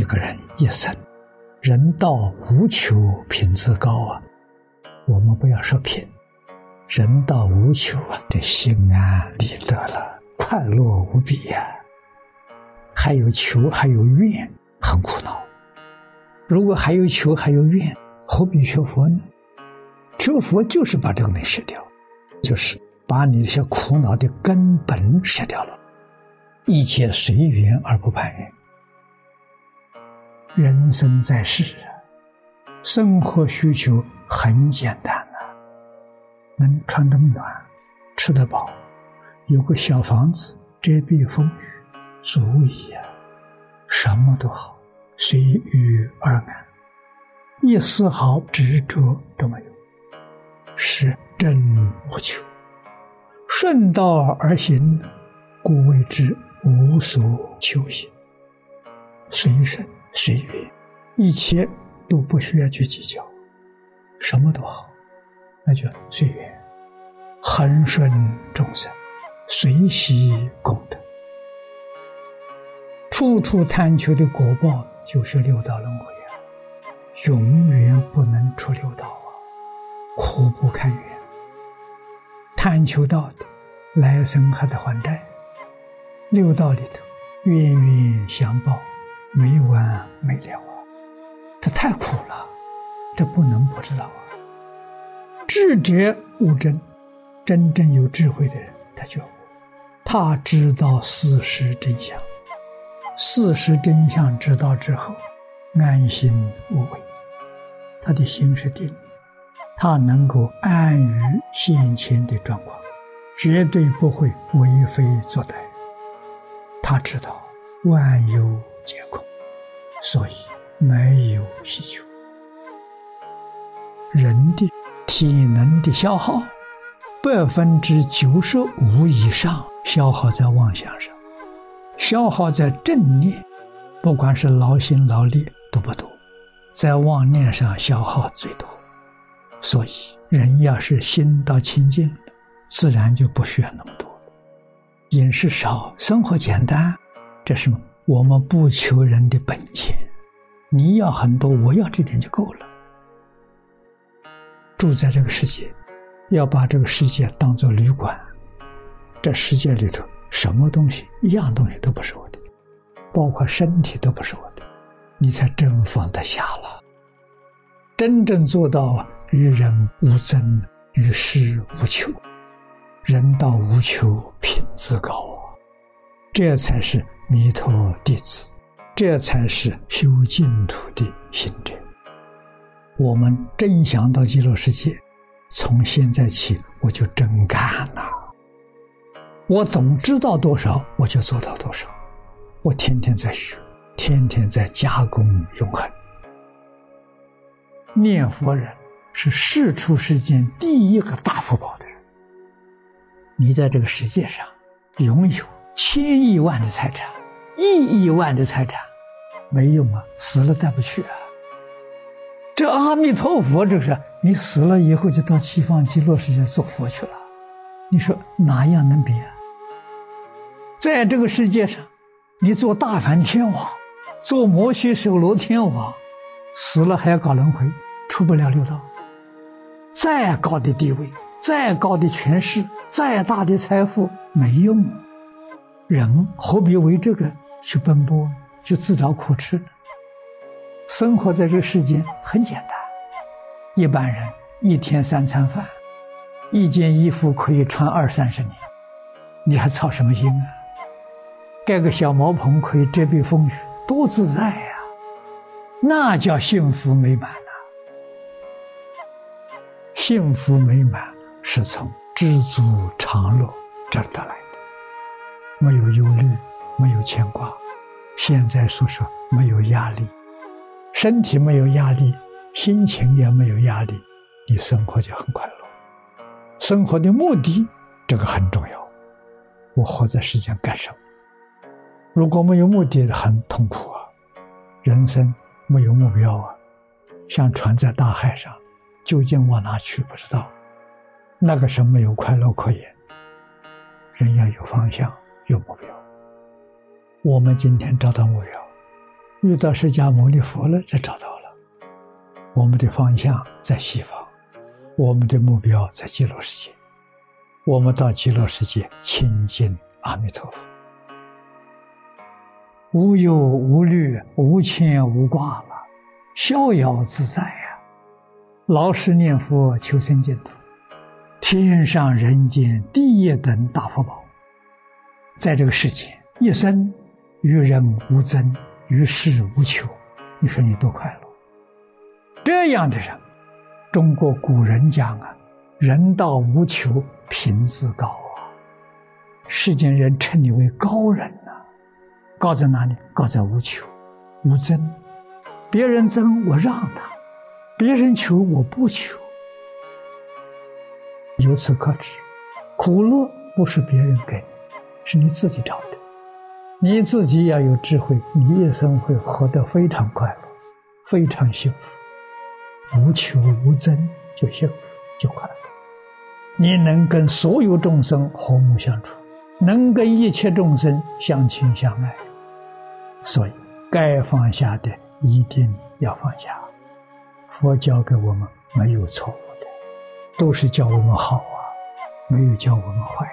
一个人一生，人道无求，品质高啊。我们不要说品，人道无求啊，这心安理得了，快乐无比呀。还有求，还有怨，很苦恼。如果还有求，还有怨，何必学佛呢？学佛就是把这个能舍掉，就是把你这些苦恼的根本舍掉了。一切随缘而不攀缘。人生在世啊，生活需求很简单啊，能穿得暖，吃得饱，有个小房子遮蔽风雨，足矣啊，什么都好，随遇而安，一丝毫执着都没有，是真无求，顺道而行，故谓之。无所求也，随顺随缘，一切都不需要去计较，什么都好，那就随缘，恒顺众生，随喜功德，处处贪求的果报就是六道轮回啊，永远不能出六道啊，苦不堪言，贪求到的，来生还得还债。六道里头，冤冤相报，没完没了啊！这太苦了，这不能不知道啊。智者悟真，真正有智慧的人，他觉悟，他知道事实真相。事实真相知道之后，安心无畏，他的心是定，他能够安于先前的状况，绝对不会为非作歹。他知道万有结果，所以没有需求。人的体能的消耗，百分之九十五以上消耗在妄想上，消耗在正念，不管是劳心劳力都不多，在妄念上消耗最多。所以，人要是心到清净了，自然就不需要那么多。饮食少，生活简单，这是我们不求人的本钱。你要很多，我要这点就够了。住在这个世界，要把这个世界当做旅馆。这世界里头，什么东西，一样东西都不是我的，包括身体都不是我的，你才真放得下了。真正做到与人无争，与世无求。人道无求，品质高！这才是弥陀弟子，这才是修净土的行者。我们真想到极乐世界，从现在起我就真干了。我懂知道多少，我就做到多少。我天天在学，天天在加工永恒。念佛人是世出世间第一个大福报的人。你在这个世界上拥有千亿万的财产、亿亿万的财产，没用啊！死了带不去啊！这阿弥陀佛，这是你死了以后就到西方极乐世界做佛去了。你说哪样能比啊？在这个世界上，你做大梵天王，做摩西首罗天王，死了还要搞轮回，出不了六道。再高的地位。再高的权势，再大的财富没用。人何必为这个去奔波，去自找苦吃呢？生活在这世间很简单，一般人一天三餐饭，一件衣服可以穿二三十年，你还操什么心啊？盖个小茅棚可以遮蔽风雨，多自在呀！那叫幸福美满呐！幸福美满。是从知足常乐这儿得来，没有忧虑，没有牵挂。现在说说没有压力，身体没有压力，心情也没有压力，你生活就很快乐。生活的目的这个很重要，我活在世间干什么？如果没有目的，很痛苦啊！人生没有目标啊，像船在大海上，究竟往哪去不知道。那个是没有快乐可言。人要有方向，有目标。我们今天找到目标，遇到释迦牟尼佛了，就找到了。我们的方向在西方，我们的目标在极乐世界。我们到极乐世界亲近阿弥陀佛，无忧无虑、无牵无挂了，逍遥自在呀！老实念佛，求生净土，天上人间第一等大福报。在这个世界，一生与人无争，与世无求，你说你多快乐？这样的人，中国古人讲啊，人道无求，品自高啊。世间人称你为高人呐，高在哪里？高在无求、无争。别人争我让他，别人求我不求。由此可知，苦乐不是别人给。是你自己找的，你自己要有智慧，你一生会活得非常快乐，非常幸福，无求无争就幸福就快乐。你能跟所有众生和睦相处，能跟一切众生相亲相爱，所以该放下的一定要放下。佛教给我们没有错误的，都是教我们好啊，没有教我们坏。